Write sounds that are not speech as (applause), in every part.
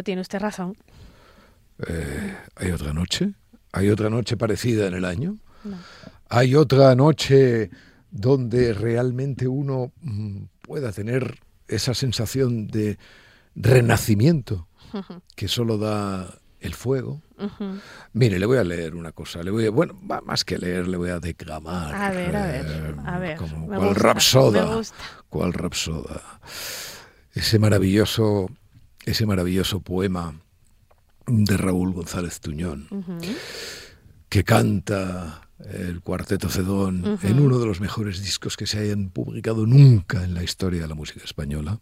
Claro, tiene usted razón. Eh, ¿Hay otra noche? ¿Hay otra noche parecida en el año? ¿Hay otra noche donde realmente uno mm, pueda tener esa sensación de renacimiento (laughs) que solo da el fuego? Mire, le voy a leer una cosa. Le voy a, bueno, más que leer, le voy a declamar. A ver, a ver, eh, a ver. Como me cual gusta, rapsoda. me gusta. Cual rapsoda. Ese maravilloso, ese maravilloso poema de Raúl González Tuñón, que canta el Cuarteto Cedón en uno de los mejores discos que se hayan publicado nunca en la historia de la música española.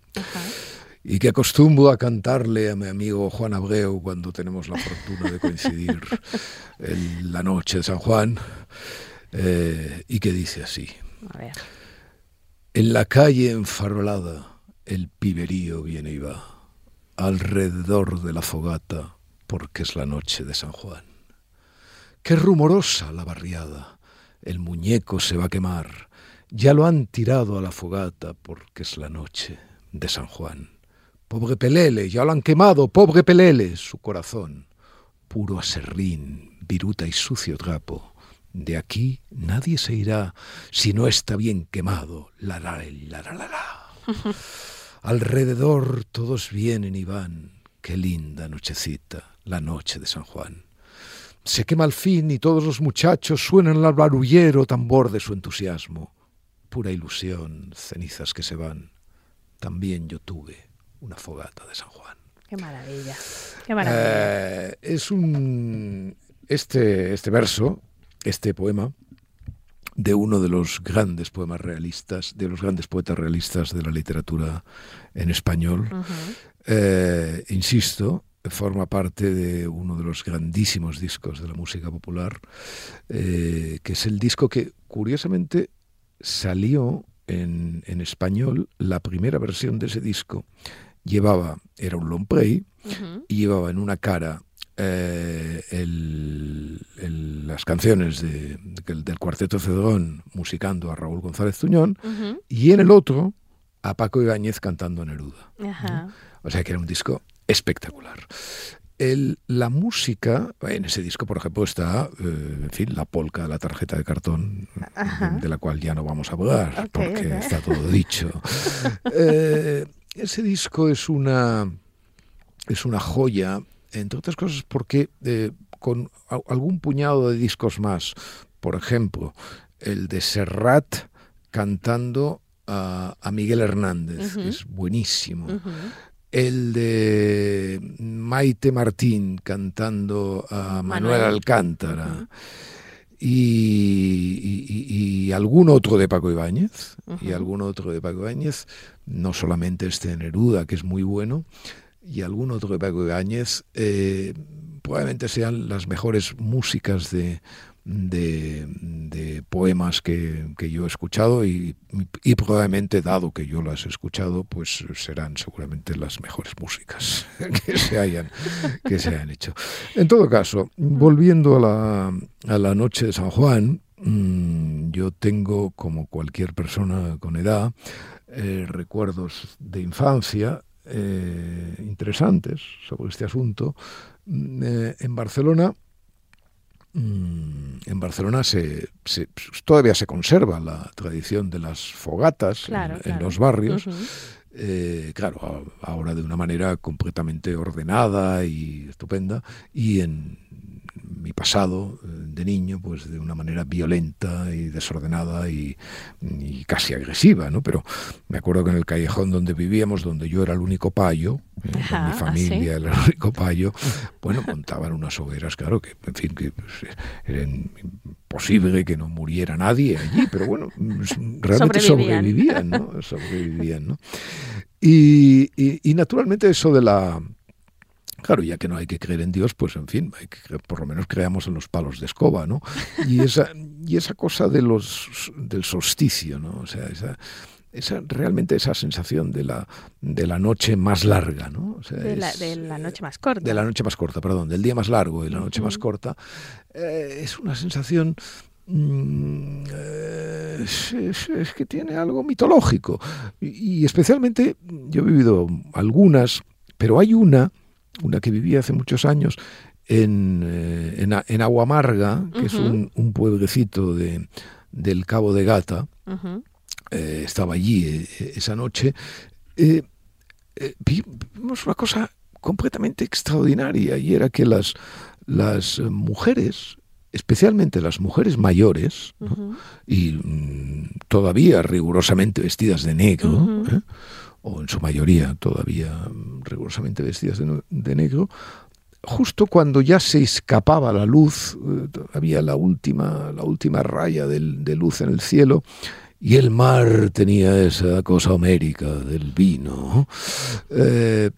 Y que acostumbro a cantarle a mi amigo Juan Abreu cuando tenemos la fortuna de coincidir (laughs) en la noche de San Juan, eh, y que dice así. A ver. En la calle enfarolada el piberío viene y va, alrededor de la fogata, porque es la noche de San Juan. Qué rumorosa la barriada, el muñeco se va a quemar, ya lo han tirado a la fogata, porque es la noche de San Juan. Pobre Pelele, ya lo han quemado, pobre Pelele, su corazón, puro aserrín, viruta y sucio trapo. De aquí nadie se irá si no está bien quemado. La la la la la la. (laughs) Alrededor todos vienen y van. Qué linda nochecita, la noche de San Juan. Se quema al fin y todos los muchachos suenan al barullero tambor de su entusiasmo. Pura ilusión, cenizas que se van. También yo tuve una fogata de San Juan. Qué maravilla. Qué maravilla. Eh, es un este este verso, este poema de uno de los grandes poemas realistas, de los grandes poetas realistas de la literatura en español. Eh, insisto, forma parte de uno de los grandísimos discos de la música popular, eh, que es el disco que curiosamente salió en, en español, la primera versión de ese disco llevaba, era un long play, y llevaba en una cara eh, el- el- las canciones de- del- del Cuarteto Cedrón musicando a Raúl González Tuñón, y en el otro a Paco Ibáñez cantando a Neruda. Ajá. O sea que era un disco espectacular. El- la música, en ese disco, por ejemplo, está, eh, en fin, la polca, la tarjeta de cartón, de la cual ya no vamos a hablar, porque está todo dicho. (laughs) Eh, ese disco es una, es una joya, entre otras cosas porque eh, con algún puñado de discos más, por ejemplo, el de Serrat cantando a, a Miguel Hernández, que es buenísimo. El de Maite Martín cantando a Manuel, Manuel. Alcántara. Y, y- y- y algún otro de Paco Ibáñez, y algún otro de Paco Ibáñez, no solamente este de Neruda, que es muy bueno, y algún de Paco eh, probablemente sean las mejores músicas de, de, poemas que, que yo he escuchado y, y probablemente, dado que yo las he escuchado, pues serán seguramente las mejores músicas (laughs) que se hayan, que se hayan hecho. En todo caso, volviendo a la, a la noche de San Juan, mm, yo tengo, como cualquier persona con edad, eh, recuerdos de infancia eh, interesantes sobre este asunto. Mm, eh, en Barcelona, mm, en Barcelona se, se- todavía se conserva la tradición de las fogatas en- Claro, en, claro. los barrios. Eh, claro, ahora de una manera completamente ordenada y estupenda, y en mi pasado eh, de niño, pues de una manera violenta y desordenada y, y casi agresiva, ¿no? Pero me acuerdo que en el callejón donde vivíamos, donde yo era el único payo, eh, Ajá, mi ¿ah, familia era el único payo, (laughs) bueno, montaban unas hogueras, claro, que en fin, que pues, era imposible que no muriera nadie allí, pero bueno, mm, realmente Sobrevivían. sobrevivían, ¿no? (laughs) Sobrevivían, ¿no? Y, y- y naturalmente eso de la... Claro, ya que no hay que creer en Dios, pues en fin, hay que creer- por lo menos creamos en los palos de escoba, ¿no? Y esa, y esa cosa de los, del solsticio, ¿no? O sea, esa, esa, realmente esa sensación de la, de la noche más larga, ¿no? O sea, De la, es- de la noche más corta. de la noche más corta, perdón, del día más largo y la noche más corta, eh, es una sensación mm, eh, es, es- es que tiene algo mitológico. Y, y especialmente, yo he vivido algunas, pero hay una una que vivía hace muchos años en, eh, en, Aguamarga, que es un, pueblecito de, del Cabo de Gata. Eh, estaba allí esa noche. vimos una cosa completamente extraordinaria y era que las, las mujeres especialmente las mujeres mayores, y mm, todavía rigurosamente vestidas de negro, ¿eh? O en su mayoría todavía rigurosamente vestidas de, negro, justo cuando ya se escapaba la luz, eh, había la última, la última raya de luz en el cielo, y el mar tenía esa cosa homérica del vino, eh,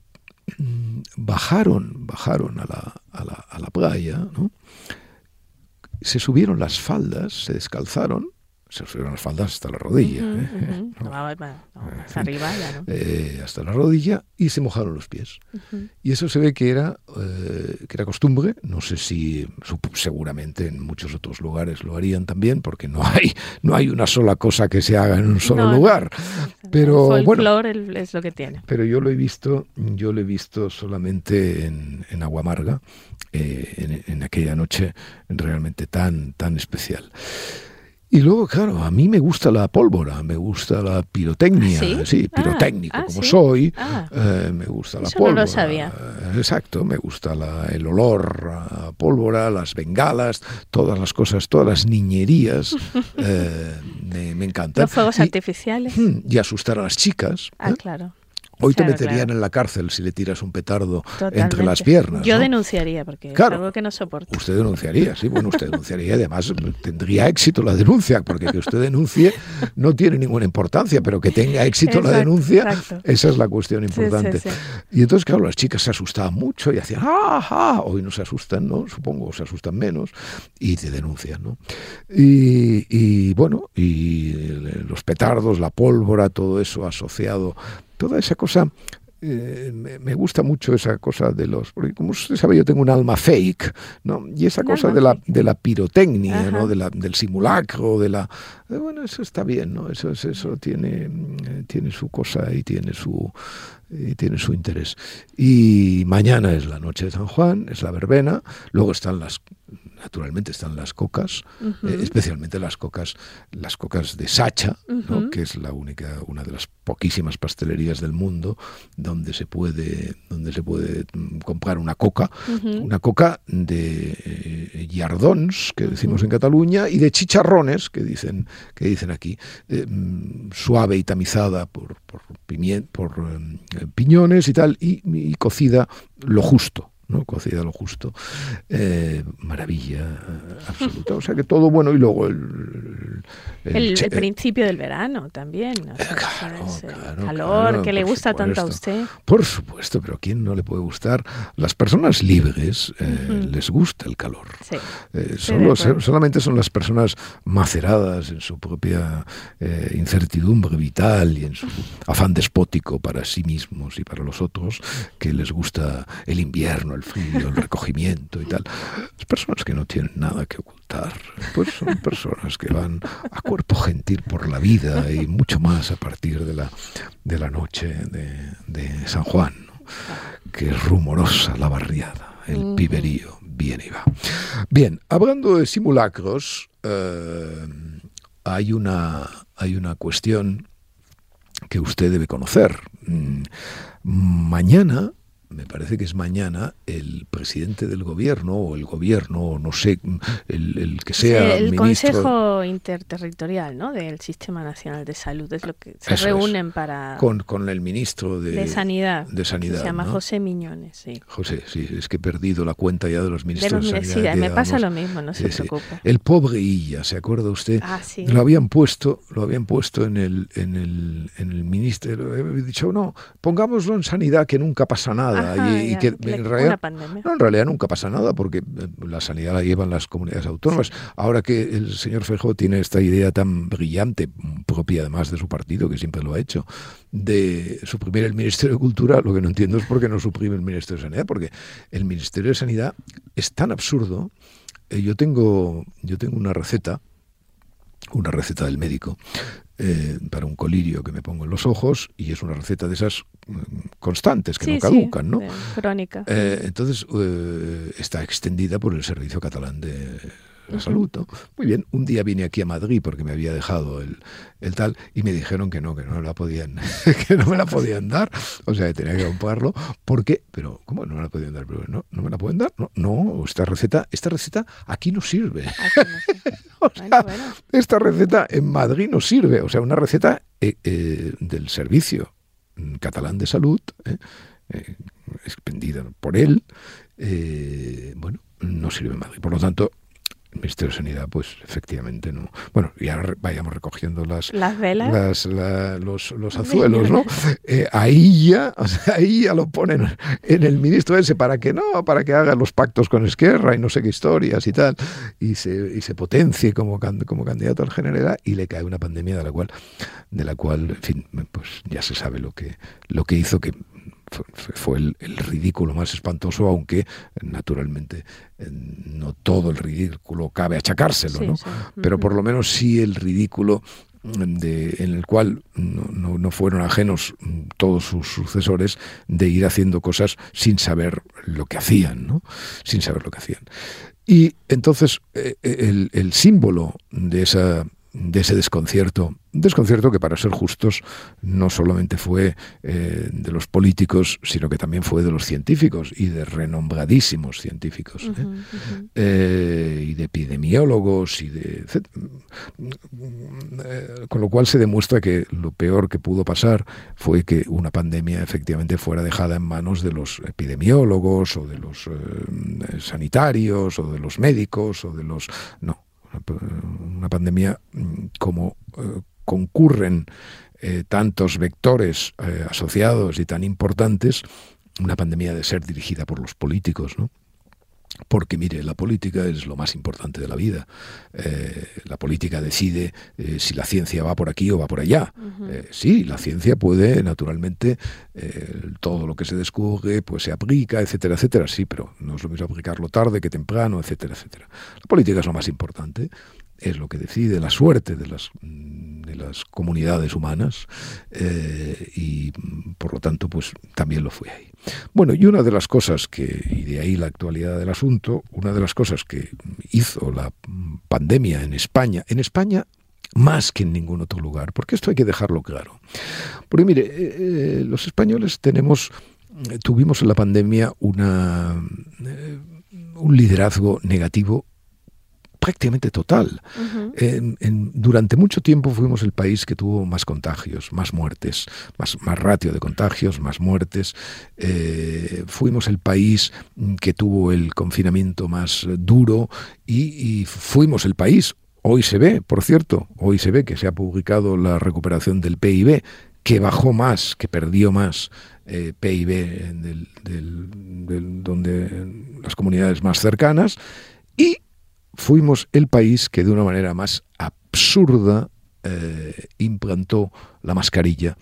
bajaron, bajaron a la, a la, a la playa, se subieron las faldas, se descalzaron, se subieron las faldas hasta la rodilla. hasta la rodilla y se mojaron los pies. Y eso se ve que era, eh, que era costumbre, no sé si seguramente en muchos otros lugares lo harían también, porque no hay, no hay una sola cosa que se haga en un solo lugar. pero el bueno, es lo que tiene. Pero yo lo he visto, yo lo he visto solamente en, en Aguamarga eh, en, aquella noche realmente tan, tan especial. Y luego, claro, a mí me gusta la pólvora, me gusta la pirotecnia, ¿Ah, sí, ah, pirotécnico ah, como soy, eh, me gusta la pólvora. No lo sabía. exacto, me gusta el olor a pólvora, las bengalas, todas las cosas, todas las niñerías, (laughs) eh, me, me, encantan. Los fuegos artificiales. Y asustar a las chicas. Ah, claro. Hoy te meterían en la cárcel si le tiras un petardo entre las piernas. Yo denunciaría, porque es algo que no soporto. Usted denunciaría, sí, bueno, usted denunciaría y además tendría éxito la denuncia, porque que usted denuncie no tiene ninguna importancia, pero que tenga éxito la denuncia, esa es la cuestión importante. y entonces, claro, las chicas se asustaban mucho y hacían, ¡ah, ah! Hoy no se asustan, ¿no? Supongo se asustan menos y te denuncian, ¿no? Y, y bueno, y los petardos, la pólvora, todo eso asociado toda esa cosa eh, me, gusta mucho esa cosa de los porque como usted sabe yo tengo un alma fake no y esa cosa de la de la pirotecnia no de la, del simulacro de la eh, bueno eso está bien no eso eso tiene eh, tiene su cosa y tiene su y tiene su interés. Y mañana es la noche de San Juan es la verbena luego están las naturalmente están las cocas, eh, especialmente las cocas, las cocas de Sacha, que es la única, una de las poquísimas pastelerías del mundo donde se puede, donde se puede mm, comprar una coca, una coca de eh, yardons, que decimos en Cataluña, y de chicharrones, que dicen, que dicen aquí, eh, mm, suave y tamizada por, por, por piñones y tal, y cocida lo justo. ¿No? cocida lo justo. Eh, maravilla eh, absoluta. O sea que todo bueno y luego el... El, principio del verano también. Eh, claro, el calor que le gusta tanto a usted. Por supuesto, pero ¿a quién no le puede gustar? Las personas libres les gusta el calor. solo, solamente son las personas maceradas en su propia incertidumbre vital y en su afán despótico para sí mismos y para los otros que les gusta el invierno, el frío, el recogimiento y tal. Las personas que no tienen nada que ocultar, pues son personas que van a cuerpo gentil por la vida y mucho más a partir de la, de la noche de, San Juan, que es rumorosa la barriada, el piberío viene y va. Bien, hablando de simulacros, eh, hay, una, hay una cuestión que usted debe conocer. Mm, mañana me parece que es mañana, el presidente del gobierno o el gobierno, no sé, el, que sea. el Consejo Interterritorial ¿no? del Sistema Nacional de Salud es lo que se reúnen para. Con, con el ministro de, Sanidad. De Sanidad. se llama José Miñones, sí. José, sí, es que he perdido la cuenta ya de los ministros de, Sanidad. me pasa lo mismo, no se preocupe. El pobre Illa, ¿se acuerda usted? Ah, sí. Lo habían puesto, lo habían puesto en el, en el, en el ministerio. He dicho, no, pongámoslo en sanidad que nunca pasa nada y, que en realidad, en realidad nunca pasa nada porque eh, la sanidad la llevan las comunidades autónomas. Ahora que el señor Fejo tiene esta idea tan brillante, propia además de su partido, que siempre lo ha hecho, de suprimir el Ministerio de Cultura, lo que no entiendo es por qué no suprime el Ministerio de Sanidad, porque el Ministerio de Sanidad es tan absurdo. Eh, yo tengo, yo tengo una receta, una receta del médico, eh, para un colirio que me pongo en los ojos y es una receta de esas mm, constantes que no caducan, ¿no? Crónica. Eh, entonces está extendida por el Servicio Catalán de la salud. Muy bien, un día vine aquí a Madrid porque me había dejado el, el tal y me dijeron que no, que no la podían, (laughs) que no me la podían dar, o sea, que tenía que comprarlo, porque, pero ¿cómo no me la podían dar? no, no me la pueden dar, no, no, esta receta, esta receta aquí no sirve. (laughs) Esta receta en Madrid no sirve, o sea, una receta eh, eh, del servicio catalán de salud, eh, expendida por él, bueno, no sirve en Madrid. Por lo tanto, el Ministerio de Sanidad, pues efectivamente no. Bueno, y ahora vayamos recogiendo las, las velas, los, los azuelos, ¿no? (laughs) Eh, ahí ya, o sea, ahí ya lo ponen en el ministro ese para que no, para que haga los pactos con Esquerra y no sé qué historias y tal, y se, y se potencie como, como candidato al general y le cae una pandemia de la cual, de la cual, en fin, pues ya se sabe lo que, lo que hizo que fue el, ridículo más espantoso, aunque naturalmente eh, no todo el ridículo cabe achacárselo, ¿no? Pero por lo menos sí el ridículo de, en el cual no, no, fueron ajenos todos sus sucesores de ir haciendo cosas sin saber lo que hacían, ¿no? Sin saber lo que hacían. Y entonces eh, el, el símbolo de esa de ese desconcierto. Un desconcierto que, para ser justos, no solamente fue eh, de los políticos, sino que también fue de los científicos y de renombradísimos científicos, ¿eh? Eh, y de epidemiólogos, y de. con lo cual se demuestra que lo peor que pudo pasar fue que una pandemia efectivamente fuera dejada en manos de los epidemiólogos o de los sanitarios o de los médicos o de los. No, una pandemia mm, como eh, concurren eh, tantos vectores eh, asociados y tan importantes, una pandemia de ser dirigida por los políticos, ¿no? Porque, mire, la política es lo más importante de la vida. Eh, la política decide eh, si la ciencia va por aquí o va por allá. Eh, sí, la ciencia puede, naturalmente, todo lo que se descubre, pues se aplica, etcétera, etcétera. Sí, pero no es lo mismo aplicarlo tarde que temprano, etcétera, etcétera. La política es lo más importante es lo que decide la suerte de las, de las comunidades humanas y por lo tanto pues también lo fue ahí. Bueno, y una de las cosas que, y de ahí la actualidad del asunto, una de las cosas que hizo la pandemia en España, en España más que en ningún otro lugar, porque esto hay que dejarlo claro. Porque mire, eh, eh, los españoles tenemos, eh, tuvimos en la pandemia una, un liderazgo negativo prácticamente total. durante mucho tiempo fuimos el país que tuvo más contagios, más muertes, más, más ratio de contagios, más muertes. Eh, fuimos el país que tuvo el confinamiento más duro y, fuimos el país, hoy se ve, por cierto, hoy se ve que se ha publicado la recuperación del PIB, que bajó más, que perdió más eh, PIB del, donde las comunidades más cercanas y fuimos el país que de una manera más absurda eh, implantó la mascarilla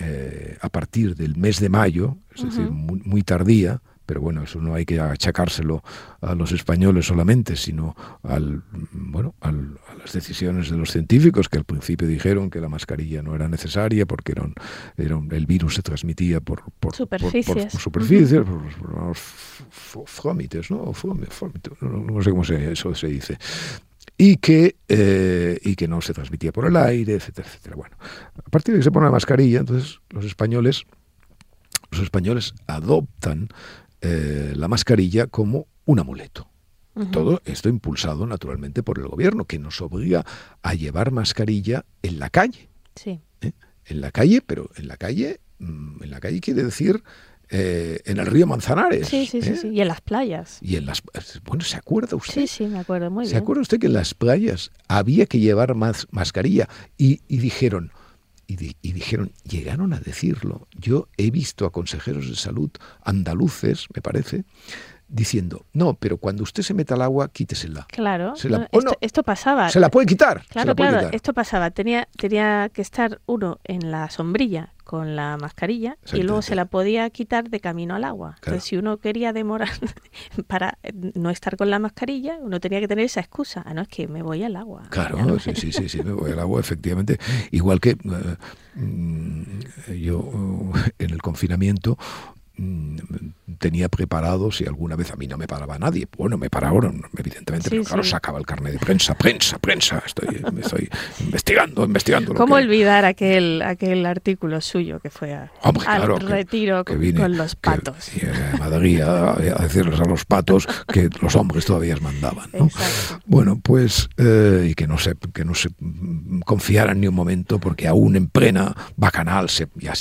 eh, a partir del mes de mayo, es decir, muy, tardía, pero bueno, eso no hay que achacárselo a los españoles solamente, sino al, bueno, a las decisiones de los científicos que al principio dijeron que la mascarilla no era necesaria porque eran, el virus se transmitía por, por superficies, por, superficies, fómites, ¿no? no sé cómo se, eso se dice y que, eh, y que no se transmitía por el aire, etcétera, etcétera. Bueno, a partir de que se pone la mascarilla, entonces los españoles, los españoles adoptan eh, la mascarilla como un amuleto. Todo esto impulsado naturalmente por el gobierno, que nos obliga a llevar mascarilla en la calle. Sí. ¿Eh? En la calle, pero en la calle, mm, en la calle quiere decir eh, en el río Manzanares. Sí, sí, sí, y en las playas. Y en las bueno, ¿se acuerda usted? Sí, sí, me acuerdo muy bien. ¿Se acuerda usted que en las playas había que llevar más mascarilla y, y dijeron, y, dijeron, llegaron a decirlo. Yo he visto a consejeros de salud andaluces, me parece, diciendo, no, pero cuando usted se meta al agua, quítesela. Claro, esto, pasaba. Se la puede quitar. Claro, claro, esto pasaba. Tenía, tenía que estar uno en la sombrilla con la mascarilla y luego se la podía quitar de camino al agua. Entonces, si uno quería demorar (laughs) para no estar con la mascarilla, uno tenía que tener esa excusa. Ah, no, es que me voy al agua. Claro, sí, sí, sí, sí, me voy al agua, efectivamente. Igual que eh, mm, yo en el confinamiento tenía preparado si alguna vez a mí no me paraba nadie. Bueno, me pararon, evidentemente, pero claro, sacaba el carnet de prensa, prensa, prensa. Estoy, estoy (laughs) investigando, investigando. ¿Cómo olvidar aquel, aquel artículo suyo que fue al retiro con, los patos? y a Madrid a, decirles a los patos que los hombres todavía mandaban. Bueno, pues, eh, y que no, se, que no se confiaran ni un momento, porque aún en plena bacanal se, ya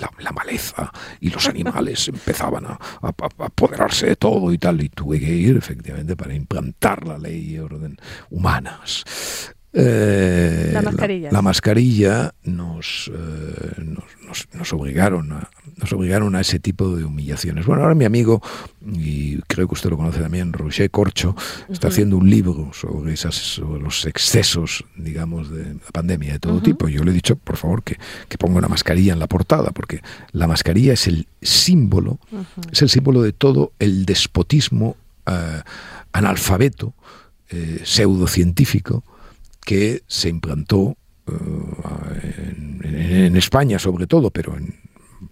la, la maleza y los animales empezaban a, apoderarse de todo y tal, y tuve que ir efectivamente para implantar la ley y orden humanas. Eh, la mascarilla. La, mascarilla nos, eh, nos, nos, obligaron a, nos obligaron a ese tipo de humillaciones. Bueno, ahora mi amigo, y creo que usted lo conoce también, Roger Corcho, está haciendo un libro sobre, esas, los excesos, digamos, de la pandemia de todo tipo. Yo le he dicho, por favor, que, que, ponga una mascarilla en la portada, porque la mascarilla es el símbolo, es el símbolo de todo el despotismo eh, analfabeto, pseudocientífico, que se implantó eh, en, España sobre todo, pero en,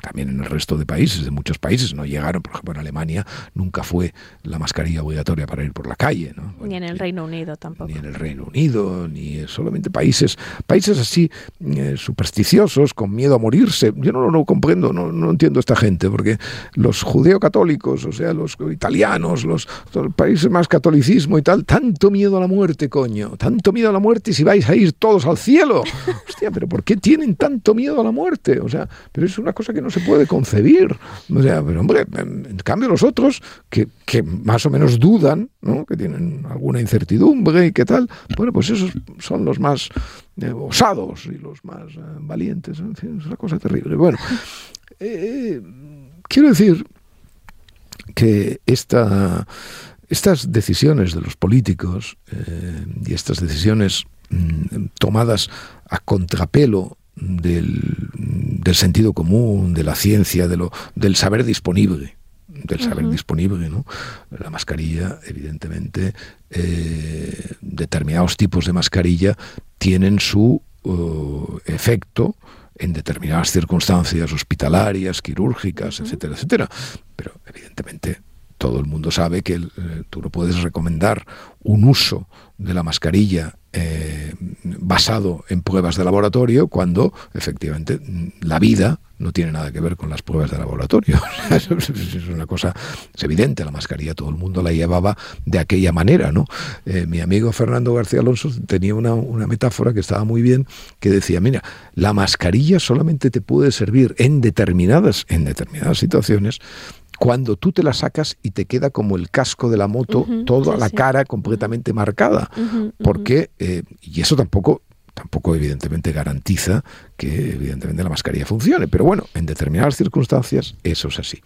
también en el resto de países, de muchos países, no llegaron, por ejemplo, en Alemania nunca fue la mascarilla obligatoria para ir por la calle. ni en el Reino Unido tampoco. Ni en el Reino Unido, ni solamente países, países así eh, supersticiosos, con miedo a morirse. Yo no lo comprendo, no, no, entiendo esta gente, porque los judeocatólicos, o sea, los italianos, los, los, países más catolicismo y tal, tanto miedo a la muerte, coño, tanto miedo a la muerte si vais a ir todos al cielo. (laughs) Hostia, pero ¿por qué tienen tanto miedo a la muerte? O sea, pero es una cosa que no se puede concebir. Pero hombre, en cambio los otros, que, que más o menos dudan, que tienen alguna incertidumbre y qué tal, bueno, pues esos son los más eh, osados y los más eh, valientes. Es una cosa terrible. Bueno, eh, quiero decir que esta, estas decisiones de los políticos y estas decisiones mm, tomadas a contrapelo del, del, sentido común, de la ciencia, de lo, del saber disponible del saber disponible, ¿no? La mascarilla, evidentemente, eh, determinados tipos de mascarilla tienen su uh, efecto en determinadas circunstancias hospitalarias, quirúrgicas, etcétera, etcétera. Pero evidentemente todo el mundo sabe que eh, tú no puedes recomendar un uso de la mascarilla eh, basado en pruebas de laboratorio cuando efectivamente la vida no tiene nada que ver con las pruebas de laboratorio. (laughs) es una cosa, evidente, la mascarilla todo el mundo la llevaba de aquella manera, ¿no? Eh, mi amigo Fernando García Alonso tenía una, una metáfora que estaba muy bien, que decía, mira, la mascarilla solamente te puede servir en determinadas, en determinadas situaciones cuando tú te la sacas y te queda como el casco de la moto, toda la cara completamente marcada. porque, eh, y eso tampoco tampoco evidentemente garantiza que evidentemente la mascarilla funcione, pero bueno, en determinadas circunstancias eso es así.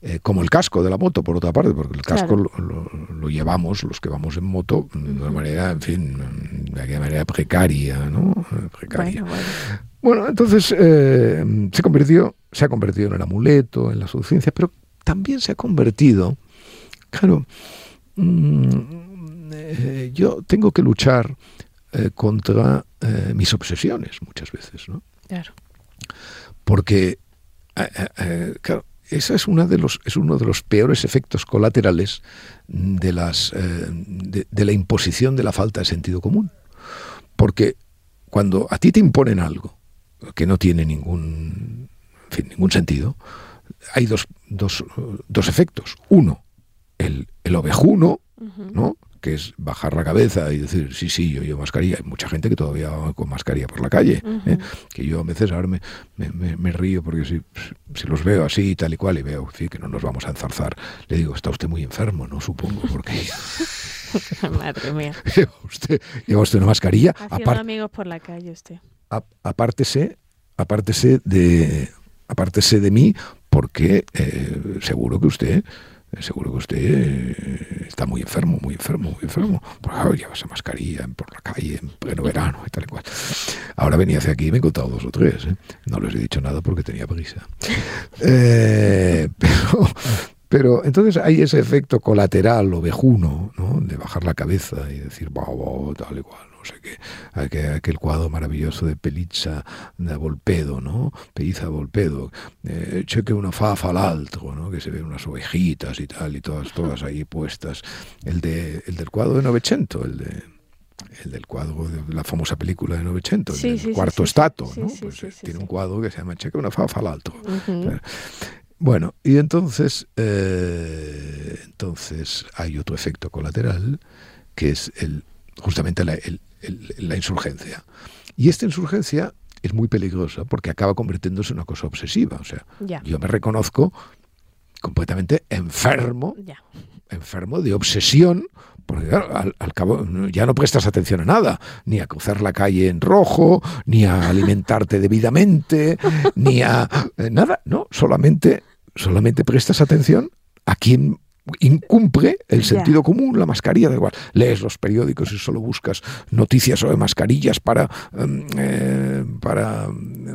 Eh, como el casco de la moto, por otra parte, porque el casco lo, llevamos los que vamos en moto de una manera, en fin, de aquella manera precaria, ¿no? Precaria. Bueno, entonces eh, se convirtió, se ha convertido en el amuleto, en la suficiencia, pero también se ha convertido, claro, mm, eh, yo tengo que luchar eh, contra eh, mis obsesiones muchas veces, ¿no? Claro. Porque, claro, ese es, una de los, es uno de los peores efectos colaterales de, las, de, de la imposición de la falta de sentido común. Porque cuando a ti te imponen algo que no tiene ningún, en fin, ningún sentido, hay dos, dos, dos efectos. Uno, el, el ovejuno, ¿no? que es bajar la cabeza y decir, sí, sí, yo llevo mascarilla. Hay mucha gente que todavía va con mascarilla por la calle, ¿eh? que yo a veces ahora me, me, me, río porque si, si, los veo así tal y cual y veo que no nos vamos a enzarzar, le digo, está usted muy enfermo, ¿no? Supongo, porque... (laughs) (laughs) Madre mía. ¿Lleva usted, lleva usted una mascarilla? Haciendo amigos por la calle usted. apártese, apártese de, apártese de mí porque eh, seguro que usted seguro que usted eh, está muy enfermo, muy enfermo, muy enfermo. Porque claro, lleva esa mascarilla por la calle en pleno verano y tal y cual. Ahora venía hacia aquí y me he contado dos o tres. ¿eh? No les he dicho nada porque tenía prisa. (laughs) (laughs) Pero, pero entonces hay ese efecto colateral ovejuno, ¿no? De bajar la cabeza y decir, wow, tal y cual no sé qué, aquel, aquel cuadro maravilloso de Pelizza de Volpedo, ¿no? Pelizza Volpedo, eh, cheque una fafa al alto, ¿no? Que se ven unas ovejitas y tal, y todas, todas ahí puestas. El, de, el del cuadro de Novecento, el de el del cuadro de la famosa película de Novecento, el cuarto estato, ¿no? Pues, eh, tiene un cuadro que se llama Cheque una fafa al alto. Bueno, y entonces, eh, entonces hay otro efecto colateral que es el justamente la, el, la insurgencia. Y esta insurgencia es muy peligrosa porque acaba convirtiéndose en una cosa obsesiva. O sea, yo me reconozco completamente enfermo, enfermo de obsesión, porque al, cabo ya no prestas atención a nada, ni a cruzar la calle en rojo, ni a alimentarte debidamente, ni a eh, nada, no, solamente, solamente prestas atención a quién incumple el sentido común, la mascarilla, da igual. Lees los periódicos y solo buscas noticias sobre mascarillas para, em, eh, para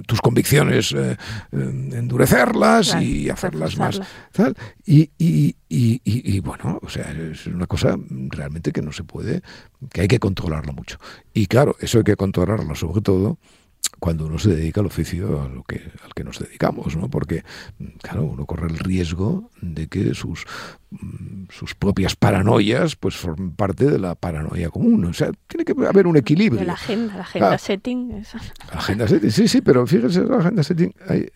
tus convicciones eh, em, endurecerlas y hacerlas más. Y, y, y, y, bueno, o sea, es una cosa realmente que no se puede, que hay que controlarlo mucho. Y claro, eso hay que controlarlo sobre todo cuando uno se dedica al oficio a lo que, al que nos dedicamos, ¿no? Porque, claro, uno corre el riesgo de que sus, mm, sus propias paranoias pues formen parte de la paranoia común. O sea, tiene que haber un equilibrio. la agenda, la agenda setting. La agenda setting, sí, sí, pero fíjense, la agenda setting, eh,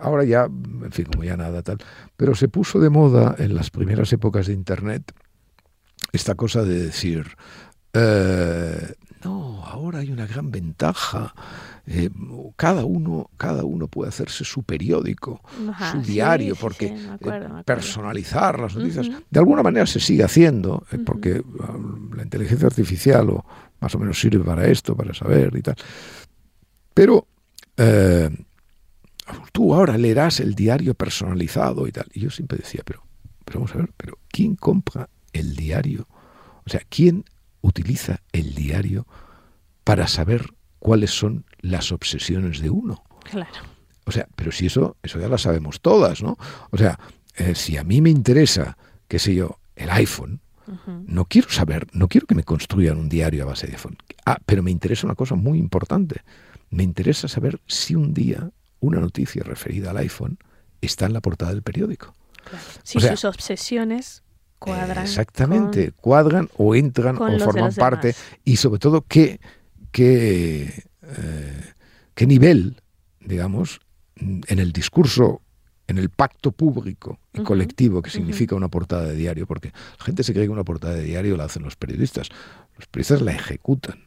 ahora ya, en fin, como ya nada tal, pero se puso de moda en las primeras épocas de Internet esta cosa de decir, eh, no, ahora hay una gran ventaja. Eh, cada uno, cada uno puede hacerse su periódico, su diario, porque eh, personalizar las noticias de alguna manera se sigue haciendo, eh, porque um, la inteligencia artificial o más o menos sirve para esto, para saber y tal. Pero tú ahora leerás el diario personalizado y tal. Y yo siempre decía, pero, pero vamos a ver, pero ¿quién compra el diario? O sea, ¿quién utiliza el diario para saber cuáles son las obsesiones de uno. Claro. O sea, pero si eso, eso ya lo sabemos todas, ¿no? O sea, eh, si a mí me interesa, qué sé yo, el iPhone, no quiero saber, no quiero que me construyan un diario a base de iPhone. Ah, pero me interesa una cosa muy importante. Me interesa saber si un día una noticia referida al iPhone está en la portada del periódico. Si sus obsesiones cuadran. Exactamente, cuadran o entran o forman parte y sobre todo qué, qué, eh, qué nivel, digamos, en el discurso, en el pacto público y colectivo que significa una portada de diario, porque la gente se cree que una portada de diario la hacen los periodistas. Los periodistas la ejecutan,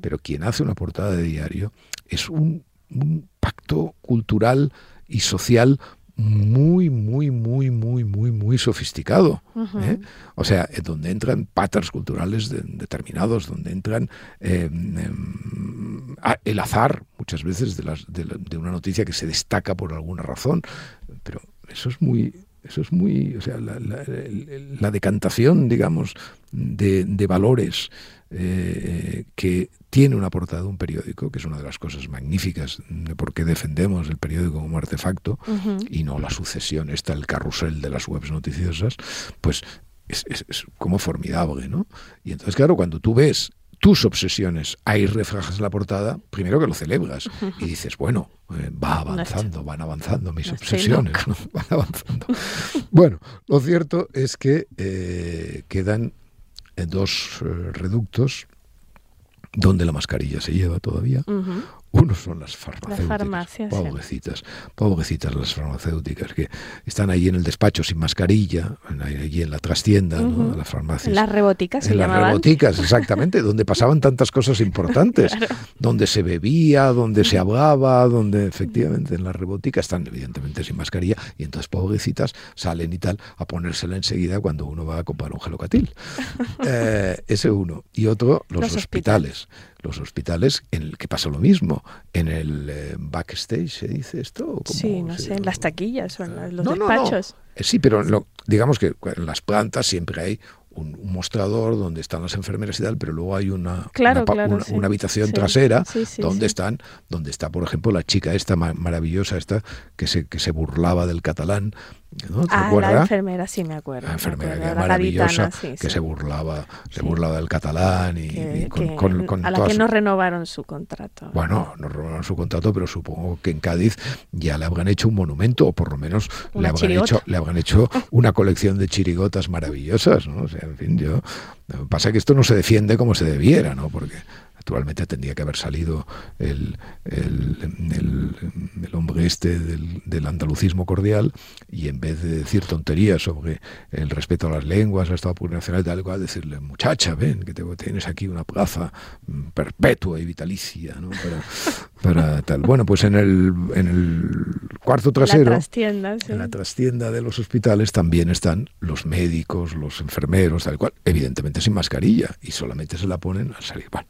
pero quien hace una portada de diario es un, un pacto cultural y social muy, muy, muy, muy, muy, muy sofisticado. ¿eh? O sea, donde entran patas culturales determinados, donde entran eh, em, el azar, muchas veces, de, las, de, una noticia que se destaca por alguna razón. Pero eso es muy... Eso es muy, o sea, la, decantación, digamos, de, de valores eh, que tiene una portada de un periódico, que es una de las cosas magníficas de por qué defendemos el periódico como artefacto y no la sucesión, está el carrusel de las webs noticiosas, pues es, como formidable, ¿no? Y entonces, claro, cuando tú ves tus obsesiones ahí reflejadas en la portada, primero que lo celebras y dices, bueno, eh, va avanzando, van avanzando mis obsesiones, (laughs) van avanzando. bueno, lo cierto es que eh, quedan dos eh, reductos donde la mascarilla se lleva todavía. Uno son las farmacéuticas. pobrecitas, pobrecitas las farmacéuticas que están ahí en el despacho sin mascarilla, allí en la trastienda, ¿no? las farmacias. Las reboticas. En las reboticas, (laughs) exactamente, donde pasaban tantas cosas importantes, donde se bebía, donde se hablaba, donde efectivamente en las reboticas están evidentemente sin mascarilla y entonces pobrecitas salen y tal a ponérsela enseguida cuando uno va a comprar un gelocatil. (laughs) eh, ese uno. Y otro, los, hospitales los hospitales en el que pasa lo mismo. En el eh, backstage, ¿se dice esto? Sí, no sé, en las taquillas o en los despachos. Eh, sí, pero digamos que en las plantas siempre hay un, mostrador donde están las enfermeras y tal, pero luego hay una, una, habitación trasera donde están, donde está, por ejemplo, la chica esta maravillosa, esta que se, que se burlaba del catalán, ah, la enfermera, sí me acuerdo. La enfermera que maravillosa, que se burlaba, se burlaba del catalán y, con, a la que no renovaron su contrato. Bueno, no renovaron su contrato, pero supongo que en Cádiz ya le habrán hecho un monumento, o por lo menos le habrán, hecho, le habrán hecho una colección de chirigotas maravillosas, ¿no? O sea, en fin, yo... Pasa que esto no se defiende como se debiera, ¿no? Porque Actualmente tendría que haber salido el, hombre este del, andalucismo cordial y en vez de decir tonterías sobre el respeto a las lenguas, al Estado plurinacional tal cual, decirle, muchacha, ven, que tienes aquí una plaza perpetua y vitalicia ¿no? para, tal. Bueno, pues en el, en el cuarto trasero, en la trastienda de los hospitales también están los médicos, los enfermeros, tal cual, evidentemente sin mascarilla y solamente se la ponen al salir. Bueno,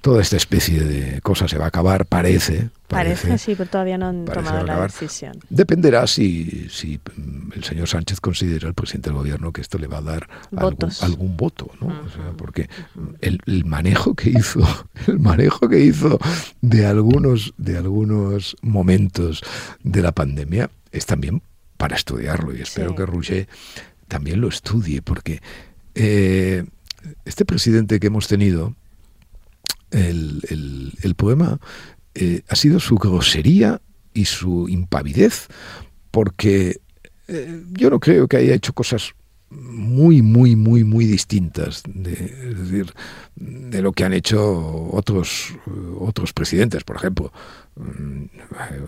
toda esta especie de cosas se va a acabar, parece. Parece, sí, pero todavía no han tomado la decisión. Dependerá si, si mm, el señor Sánchez considera, el presidente del gobierno, que esto le va a dar algún, voto, ¿no? porque el, manejo que hizo, (laughs) el manejo que hizo de algunos, de algunos momentos de la pandemia es también para estudiarlo y espero que Rouget también lo estudie, porque eh, este presidente que hemos tenido, el, el, poema eh, ha sido su grosería y su impavidez, porque eh, yo no creo que haya hecho cosas muy, muy, muy, muy distintas de, es decir, de lo que han hecho otros, otros presidentes, por ejemplo,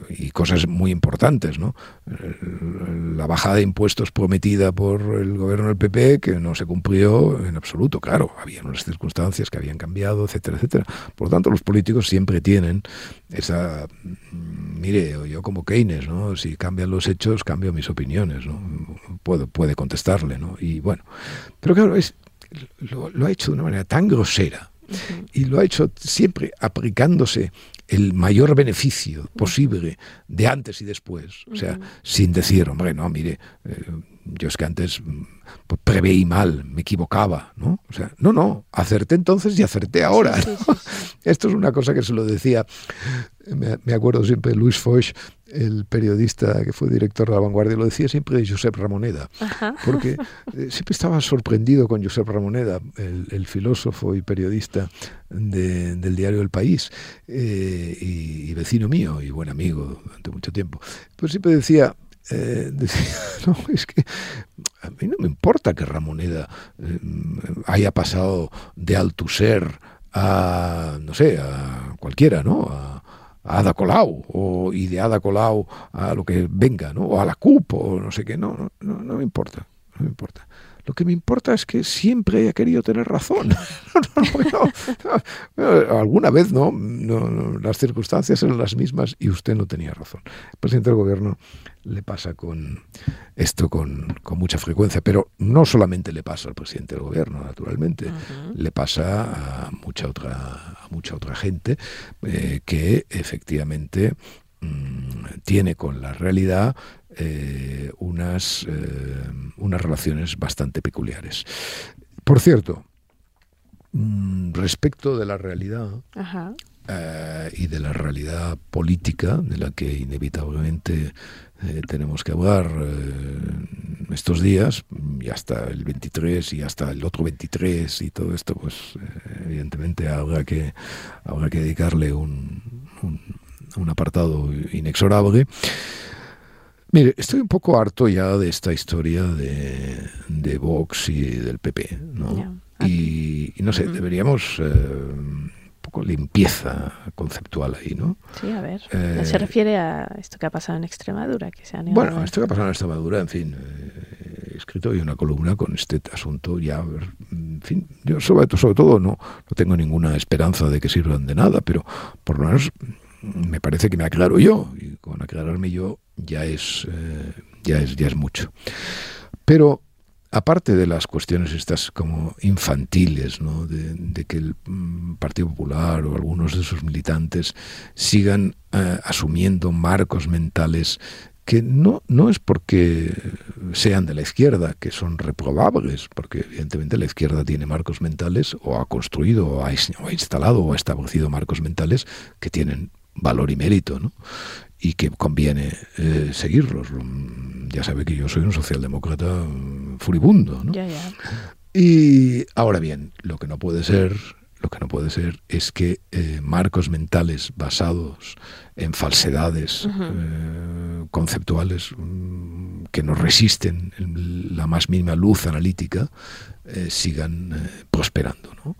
y cosas muy importantes, ¿no? La bajada de impuestos prometida por el gobierno del PP que no se cumplió en absoluto, claro, había unas circunstancias que habían cambiado, etcétera, etcétera. Por lo tanto, los políticos siempre tienen esa, mm, mire, yo como Keynes, ¿no? Si cambian los hechos, cambio mis opiniones, ¿no? Puedo, puede contestarle, ¿no? Y bueno, pero claro, es, lo, ha hecho de una manera tan grosera y lo ha hecho siempre aplicándose el mayor beneficio posible de antes y después. O sea, sin decir, hombre, no, mire, eh, yo es que antes mm, pues, preveí mal, me equivocaba, ¿no? O sea, no, no, acerté entonces y acerté ahora. (laughs) Esto es una cosa que se lo decía, me, acuerdo siempre, Luis Foch, el periodista que fue director de La Vanguardia, lo decía siempre de Josep Ramoneda, porque eh, siempre estaba sorprendido con Josep Ramoneda, el, filósofo y periodista del diario El País, eh, y, y, vecino mío y buen amigo durante mucho tiempo. Pues siempre decía, eh, decía, (laughs) no, es que a mí no me importa que Ramoneda eh, haya pasado de Altuser a, no sé, a cualquiera, ¿no? A, Ada Colau, o, y de Ada Colau a lo que venga, ¿no? O a la CUP, o no sé qué, no, no, no me importa, no me importa. Lo que me importa es que siempre haya querido tener razón. (laughs) alguna vez no, las circunstancias eran las mismas y usted no tenía razón. El presidente del gobierno le pasa con esto con, mucha frecuencia, pero no solamente le pasa al presidente del gobierno, naturalmente, le pasa a mucha otra, a mucha otra gente eh, que efectivamente mm, tiene con la realidad eh, unas, eh, unas relaciones bastante peculiares. Por cierto, mm, respecto de la realidad y de la realidad política, de la que inevitablemente tenemos que hablar estos días, y hasta el 23 y hasta el otro 23 y todo esto, pues evidentemente habrá que, habrá que dedicarle un, un, un apartado inexorable. Mire, estoy un poco harto ya de esta historia de, de Vox y del PP, ¿no? Y, no sé, deberíamos eh, poco limpieza conceptual ahí, ¿no? Sí, a ver. Eh, se refiere a esto que ha pasado en Extremadura, que se ha Bueno, esto que ha pasado en Extremadura, en fin, eh, he escrito hoy una columna con este asunto ya, en fin, yo sobre, sobre todo no, no tengo ninguna esperanza de que sirvan de nada, pero por lo menos me parece que me aclaro yo, y con aclararme yo ya es, eh, ya es, ya es mucho. Pero aparte de las cuestiones estas como infantiles, ¿no? de, que el mm, Partido Popular o algunos de sus militantes sigan eh, asumiendo marcos mentales que no, no es porque sean de la izquierda, que son reprobables, porque evidentemente la izquierda tiene marcos mentales o ha construido o ha, instalado o ha establecido marcos mentales que tienen valor y mérito, ¿no? y que conviene eh, seguirlos. Ya sabe que yo soy un socialdemócrata mm, furibundo. ¿no? Y ahora bien, lo que no puede ser, lo que no puede ser es que eh, marcos mentales basados en falsedades eh, conceptuales mm, que nos resisten la más mínima luz analítica sigan prosperando. ¿no?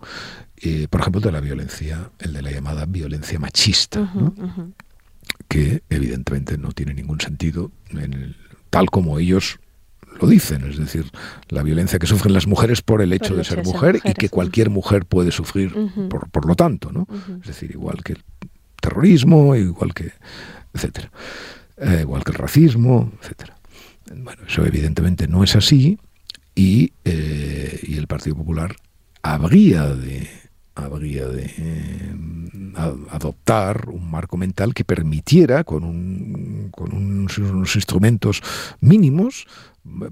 por ejemplo, de la violencia, el de la llamada violencia machista. ¿no? que evidentemente no tiene ningún sentido en tal como ellos lo dicen, es decir, la violencia que sufren las mujeres por el hecho de ser mujer y que cualquier mujer puede sufrir por, por, lo tanto, ¿no? Es decir, igual que el terrorismo, igual que, etcétera, eh, igual que el racismo, etcétera. Bueno, eso evidentemente no es así y, eh, y el Partido Popular habría de habría de eh, adoptar un marco mental que permitiera, con, un, con unos, instrumentos mínimos,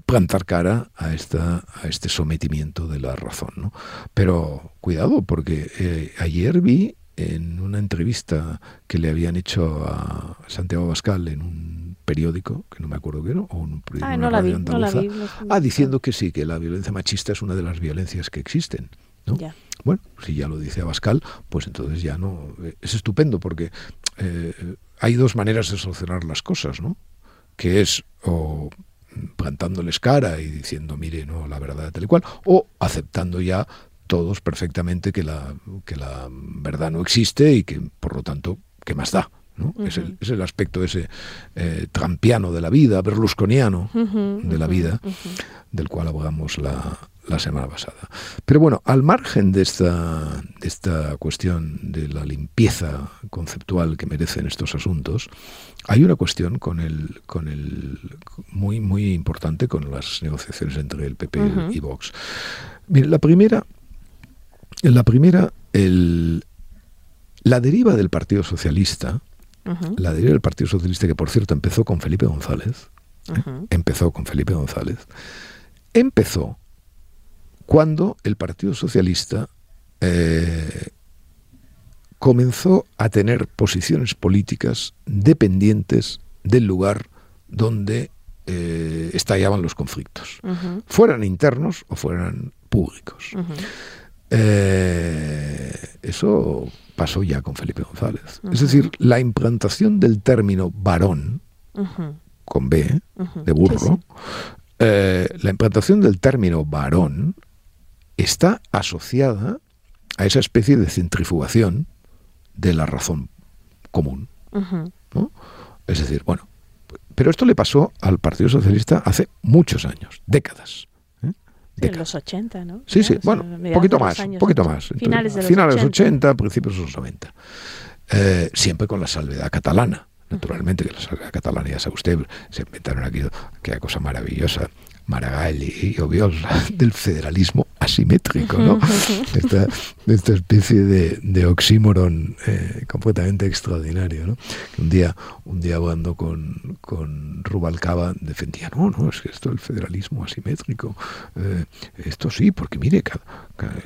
plantar cara a, esta, a este sometimiento de la razón. ¿no? Pero cuidado, porque eh, ayer vi en una entrevista que le habían hecho a Santiago Bascal en un periódico, que no me acuerdo qué era, o un periódico ah, no la vi, no la vi, ah, diciendo que sí, que la violencia machista es una de las violencias que existen. ¿no? Ya. Bueno, si ya lo dice Abascal, pues entonces ya no. Eh, es estupendo porque eh, hay dos maneras de solucionar las cosas, ¿no? Que es o plantándoles cara y diciendo, mire, no, la verdad tal y cual, o aceptando ya todos perfectamente que la, que la verdad no existe y que, por lo tanto, ¿qué más da? ¿No? es, el, es, el, aspecto ese eh, trampiano de la vida, berlusconiano de la vida, del cual abogamos la, la semana pasada. Pero bueno, al margen de esta, de esta cuestión de la limpieza conceptual que merecen estos asuntos, hay una cuestión con el, con el muy, muy importante con las negociaciones entre el PP y Vox. La primera, la primera, el, la deriva del Partido Socialista, la deriva del Partido Socialista, que por cierto empezó con Felipe González, ¿eh? empezó con Felipe González, empezó cuando el Partido Socialista eh, comenzó a tener posiciones políticas dependientes del lugar donde eh, estallaban los conflictos, fueran internos o fueran públicos. Eh, eso pasó ya con Felipe González. Es decir, la implantación del término varón, con B, de burro, la implantación del término varón está asociada a esa especie de centrifugación de la razón común. Es decir, bueno, pero esto le pasó al Partido Socialista hace muchos años, décadas. En los 80, ¿no? Sí, sí, bueno, un poquito más, un poquito más. Finales de los finales 80. principios de los 90. Eh, siempre con la salvedad catalana. Naturalmente que la salvedad catalana, ya sabe usted, se inventaron aquí aquella cosa maravillosa Maragall y Obiols (laughs) del federalismo asimétrico, ¿no? Esta, esta especie de, de oxímoron eh, completamente extraordinario, ¿no? Un día, un día hablando con, con Rubalcaba defendía, no, no, es que esto el federalismo asimétrico, eh, esto sí, porque mire,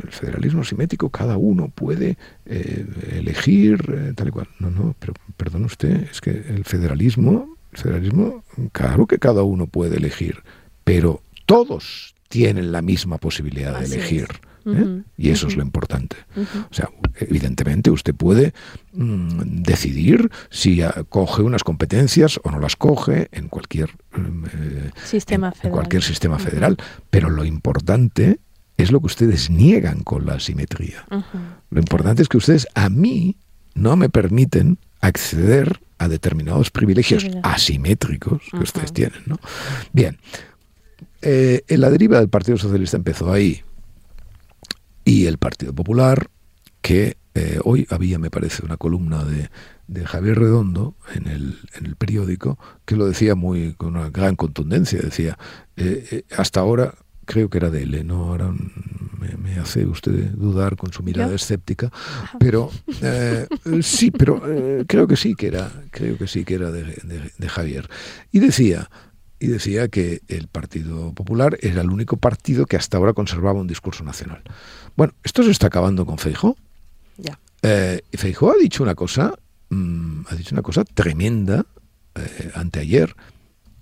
el federalismo asimétrico cada uno puede eh, elegir tal y cual. No, no, pero perdón usted, es que el federalismo, el federalismo, claro que cada uno puede elegir pero todos tienen la misma posibilidad de elegir. ¿eh? y eso es lo importante. O sea, evidentemente usted puede mm, decidir si coge unas competencias o no las coge en cualquier mm, eh, sistema en, federal. cualquier sistema federal, pero lo importante es lo que ustedes niegan con la asimetría. Lo importante es que ustedes a mí no me permiten acceder a determinados privilegios asimétricos que ustedes tienen, ¿no? Bien, eh, la deriva del Partido Socialista empezó ahí. Y el Partido Popular, que eh, hoy había, me parece, una columna de, Javier Redondo en el, en el, periódico, que lo decía muy con una gran contundencia. Decía, eh, hasta ahora creo que era de él, ¿no? Ahora me, hace usted dudar con su mirada escéptica, pero eh, sí, pero eh, creo que sí que era, creo que sí que era de, de Javier. Y decía, y decía que el Partido Popular era el único partido que hasta ahora conservaba un discurso nacional. Bueno, esto se está acabando con Feijo. Ya. Eh, y Feijo ha dicho una cosa, mm, ha dicho una cosa tremenda eh, anteayer.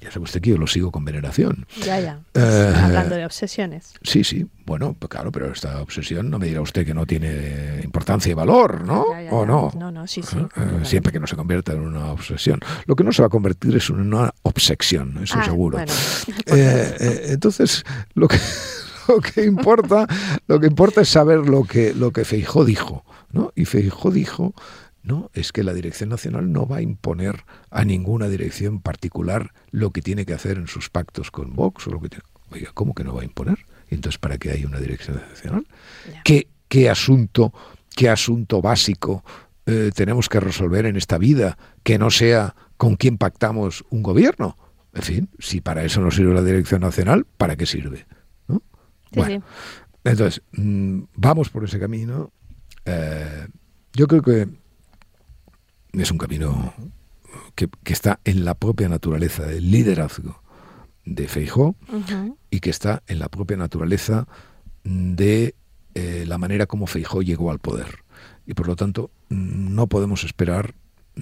Ya sabe usted que yo lo sigo con veneración. Ya, ya. Eh, hablando de obsesiones. Sí, sí. Bueno, pues claro, pero esta obsesión no me dirá usted que no tiene importancia y valor, ¿no? ¿O no? No, no, sí, sí. siempre que no se convierta en una obsesión. Lo que no se va a convertir es en una obsección, eso ah, seguro. (laughs) entonces, lo que (laughs) lo que importa, lo que importa es saber lo que, lo que Feijó dijo. ¿no? Y Feijó dijo, no, es que la Dirección Nacional no va a imponer a ninguna dirección particular lo que tiene que hacer en sus pactos con Vox o lo que Oiga, ¿cómo que no va a imponer? entonces, ¿para qué hay una Dirección Nacional? ¿Qué, ¿Qué, asunto, qué asunto básico eh, tenemos que resolver en esta vida que no sea con quién pactamos un gobierno? En fin, si para eso no sirve la Dirección Nacional, ¿para qué sirve? bueno, entonces, mm, vamos por ese camino. Eh, yo creo que es un camino que, está en la propia naturaleza del liderazgo de Feijó y que está en la propia naturaleza de eh, la manera como Feijó llegó al poder. Y por lo tanto, no podemos esperar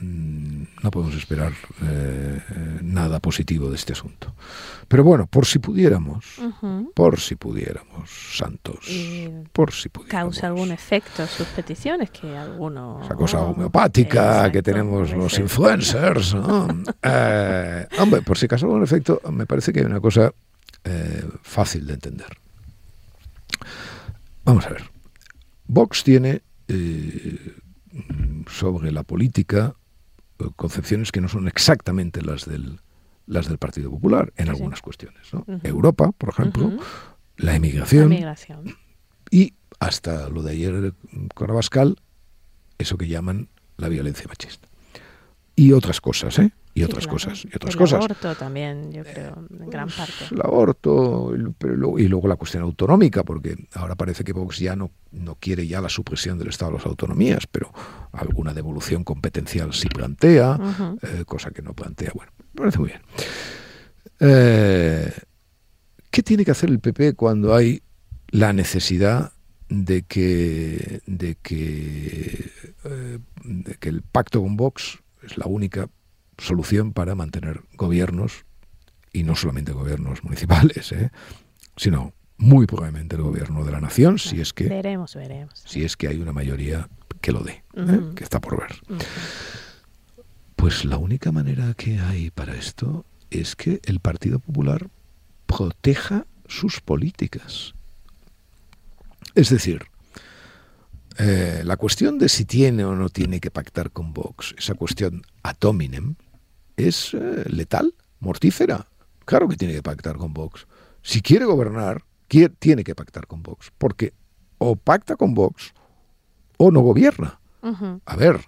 no podemos esperar eh, nada positivo de este asunto. Pero bueno, por si pudiéramos, por si pudiéramos, Santos, por si pudiéramos. Causa algún efecto sus peticiones, que alguno... Esa cosa homeopática que tenemos los influencers. (laughs) Eh, hombre, por si causa algún efecto, me parece que hay una cosa eh, fácil de entender. Vamos a ver. Vox tiene sobre la política eh, concepciones que no son exactamente las del, las del Partido Popular en algunas cuestiones. Europa, por ejemplo, la, emigración, y hasta lo de ayer con Abascal, eso que llaman la violencia machista. Y otras cosas, ¿eh? y otras cosas. Y otras cosas. El aborto también, yo creo, en gran parte. El aborto y luego la cuestión autonómica, porque ahora parece que Vox ya no, no quiere ya la supresión del Estado de las autonomías, pero alguna devolución competencial sí plantea, eh, cosa que no plantea. Bueno, me parece muy bien. Eh, ¿Qué tiene que hacer el PP cuando hay la necesidad de que, de que, eh, de que el pacto con Vox es la única solución para mantener gobiernos, y no solamente gobiernos municipales, ¿eh? sino muy probablemente el gobierno de la nación, si es que veremos, veremos. si es que hay una mayoría que lo dé, ¿eh? que está por ver. Pues la única manera que hay para esto es que el Partido Popular proteja sus políticas. Es decir, eh, la cuestión de si tiene o no tiene que pactar con Vox, esa cuestión atominem, es eh, letal, mortífera. Claro que tiene que pactar con Vox. Si quiere gobernar, tiene que pactar con Vox, porque o pacta con Vox o no gobierna. A ver,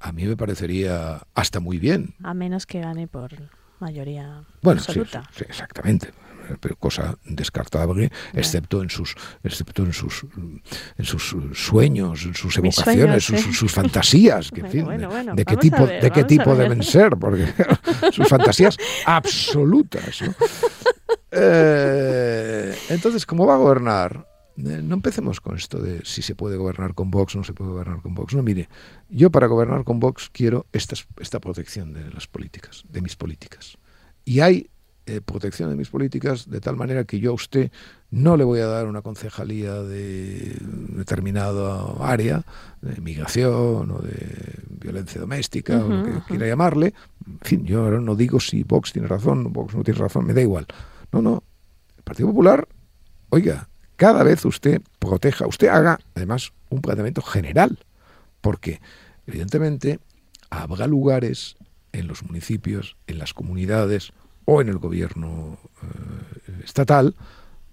a mí me parecería hasta muy bien. A menos que gane por mayoría bueno, absoluta. sí, exactamente pero cosa descartable, excepto en sus, excepto en sus, en sus sueños, en sus evocaciones, sus, fantasías, que, fin, de, qué tipo, de qué tipo deben ser, porque (laughs) sus fantasías absolutas. (laughs) Eh, entonces, ¿cómo va a gobernar? Eh, no empecemos con esto de si se puede gobernar con Vox o no se puede gobernar con Vox. No, mire, yo para gobernar con Vox quiero esta, esta protección de las políticas, de mis políticas. Y hay eh, protección de mis políticas, de tal manera que yo a usted no le voy a dar una concejalía de determinada área, de migración o de violencia doméstica, o lo que quiera llamarle. En fin, yo ahora no digo si Vox tiene razón, Vox no tiene razón, me da igual. No, no. El Partido Popular, oiga, cada vez usted proteja, usted haga además un planteamiento general, porque evidentemente habrá lugares en los municipios, en las comunidades, o en el gobierno eh, estatal,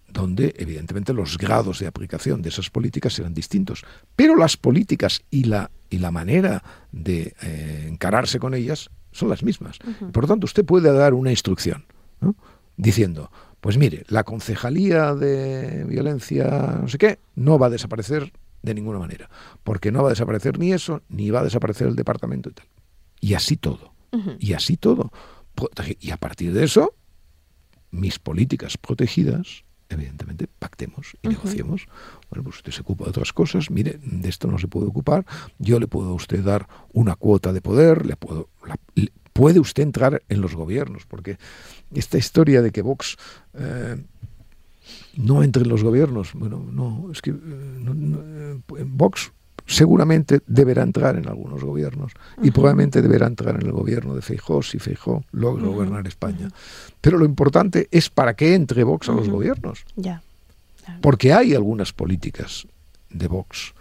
donde evidentemente los grados de aplicación de esas políticas serán distintos. Pero las políticas y la, y la manera de eh, encararse con ellas son las mismas. Por lo tanto, usted puede dar una instrucción diciendo, Pues mire, la concejalía de violencia, no sé qué, no va a desaparecer de ninguna manera, porque no va a desaparecer ni eso, ni va a desaparecer el departamento y tal. Y así todo. Y así todo. Y a partir de eso, mis políticas protegidas, evidentemente, pactemos y negociemos. Bueno, pues usted se ocupa de otras cosas, mire, de esto no se puede ocupar, yo le puedo a usted dar una cuota de poder, le puedo, puede usted entrar en los gobiernos, porque esta historia de que Vox eh, no entre en los gobiernos, bueno, no, es que eh, eh, Vox seguramente deberá entrar en algunos gobiernos y probablemente deberá entrar en el gobierno de Feijó si Feijó logra gobernar España. Pero lo importante es para qué entre Vox a los gobiernos. Ya. Porque hay algunas políticas de Vox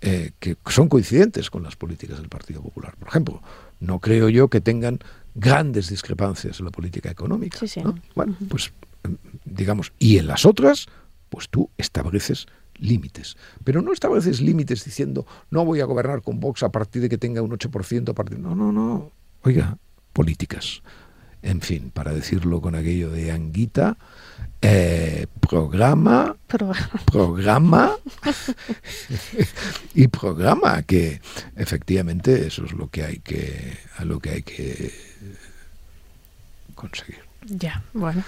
que son coincidentes con las políticas del Partido Popular. Por ejemplo, no creo yo que tengan grandes discrepancias en la política económica. Bueno, pues digamos, y en las otras, pues tú estableces límites. Pero no estableces límites diciendo, no voy a gobernar con Vox a partir de que tenga un 8%, a partir... No, no, no. Oiga, políticas. En fin, para decirlo con aquello de Anguita, eh, programa, (laughs) programa, y programa, que efectivamente eso es lo que hay que, a lo que hay que conseguir. Ya, bueno.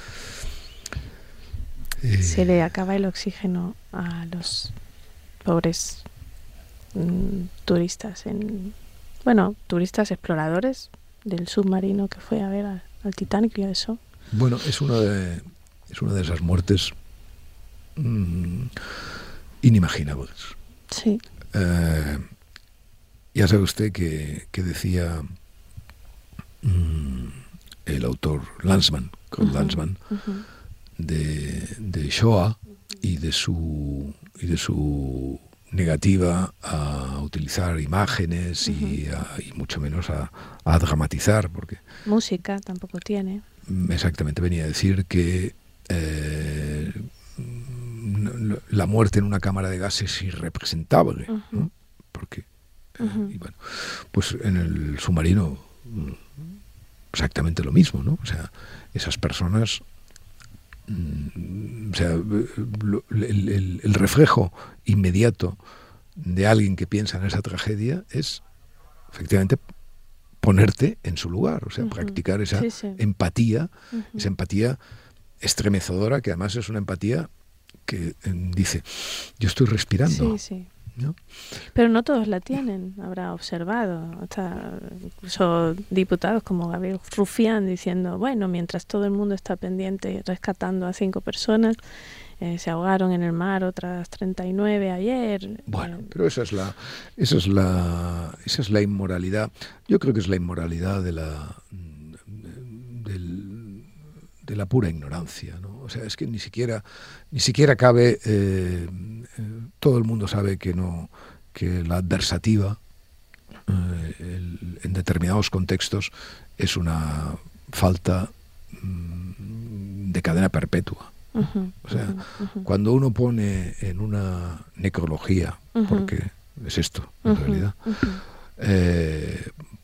Eh, Se le acaba el oxígeno a los pobres mm, turistas en bueno, turistas exploradores del submarino que fue a ver al Titanic y eso. Bueno, es una de es una de esas muertes mm, inimaginables. Sí. Eh, ya sabe usted que, decía mm, el autor Lanzmann, con Lanzmann, de, de, Shoah y de su y de su negativa a utilizar imágenes y, mucho menos a, a, dramatizar porque música tampoco tiene. Exactamente venía a decir que eh, la muerte en una cámara de gas es irrepresentable, porque, eh, bueno, pues en el submarino mm, exactamente lo mismo, ¿no? O sea, esas personas, mm, o sea, el, el, reflejo inmediato de alguien que piensa en esa tragedia es efectivamente ponerte en su lugar, o sea, practicar esa empatía, esa empatía estremecedora, que además es una empatía que em, dice, yo estoy respirando. Sí, sí. Pero no todos la tienen, habrá observado. Hasta incluso diputados como Gabriel Rufián diciendo, bueno, mientras todo el mundo está pendiente rescatando a cinco personas, eh, se ahogaron en el mar otras 39 ayer. Bueno, eh, pero esa es la esa es la esa es la inmoralidad. Yo creo que es la inmoralidad de la de la pura ignorancia. ¿no? O sea, es que ni siquiera, ni siquiera cabe, eh, eh, todo el mundo sabe que, no, que la adversativa eh, en determinados contextos es una falta mm, de cadena perpetua. o sea, cuando uno pone en una necrología, porque es esto en realidad,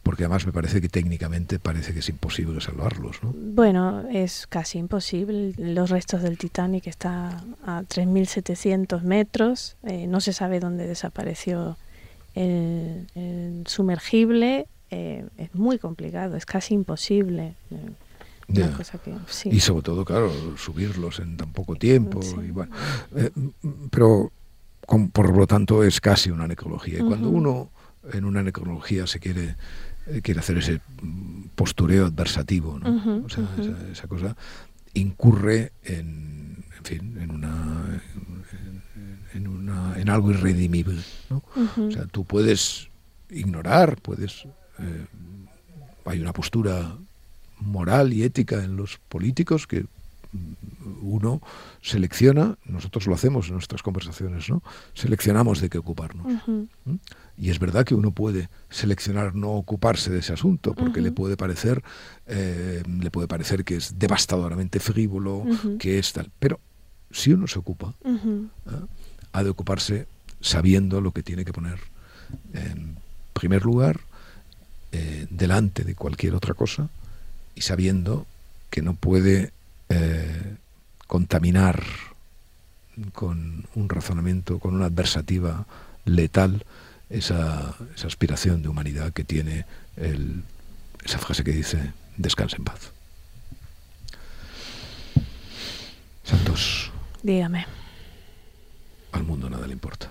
porque además me parece que técnicamente parece que es imposible salvarlos. ¿no? Bueno, es casi imposible. Los restos del Titanic están a 3.700 metros. Eh, no se sabe dónde desapareció el, sumergible. Eh, es muy complicado, es casi imposible. Eh, y sobre todo, claro, subirlos en tan poco tiempo. Y bueno, pero por lo tanto es casi una necrología. Y cuando uno en una necrología se quiere eh, quiere hacer ese postureo adversativo, ¿no? o sea, esa, cosa incurre en, en fin, en una, en, una, en algo irredimible, ¿no? O sea, tú puedes ignorar, puedes, eh, hay una postura moral y ética en los políticos que uno selecciona, nosotros lo hacemos en nuestras conversaciones, ¿no? Seleccionamos de qué ocuparnos. Y es verdad que uno puede seleccionar no ocuparse de ese asunto, porque le puede parecer, eh, le puede parecer que es devastadoramente frívolo, que es tal. Pero si uno se ocupa, ¿eh? ha de ocuparse sabiendo lo que tiene que poner en primer lugar, eh, delante de cualquier otra cosa, y sabiendo que no puede contaminar con un razonamiento, con una adversativa letal esa, aspiración de humanidad que tiene esa frase que dice, descanse en paz. Santos. Dígame. Al mundo nada le importa.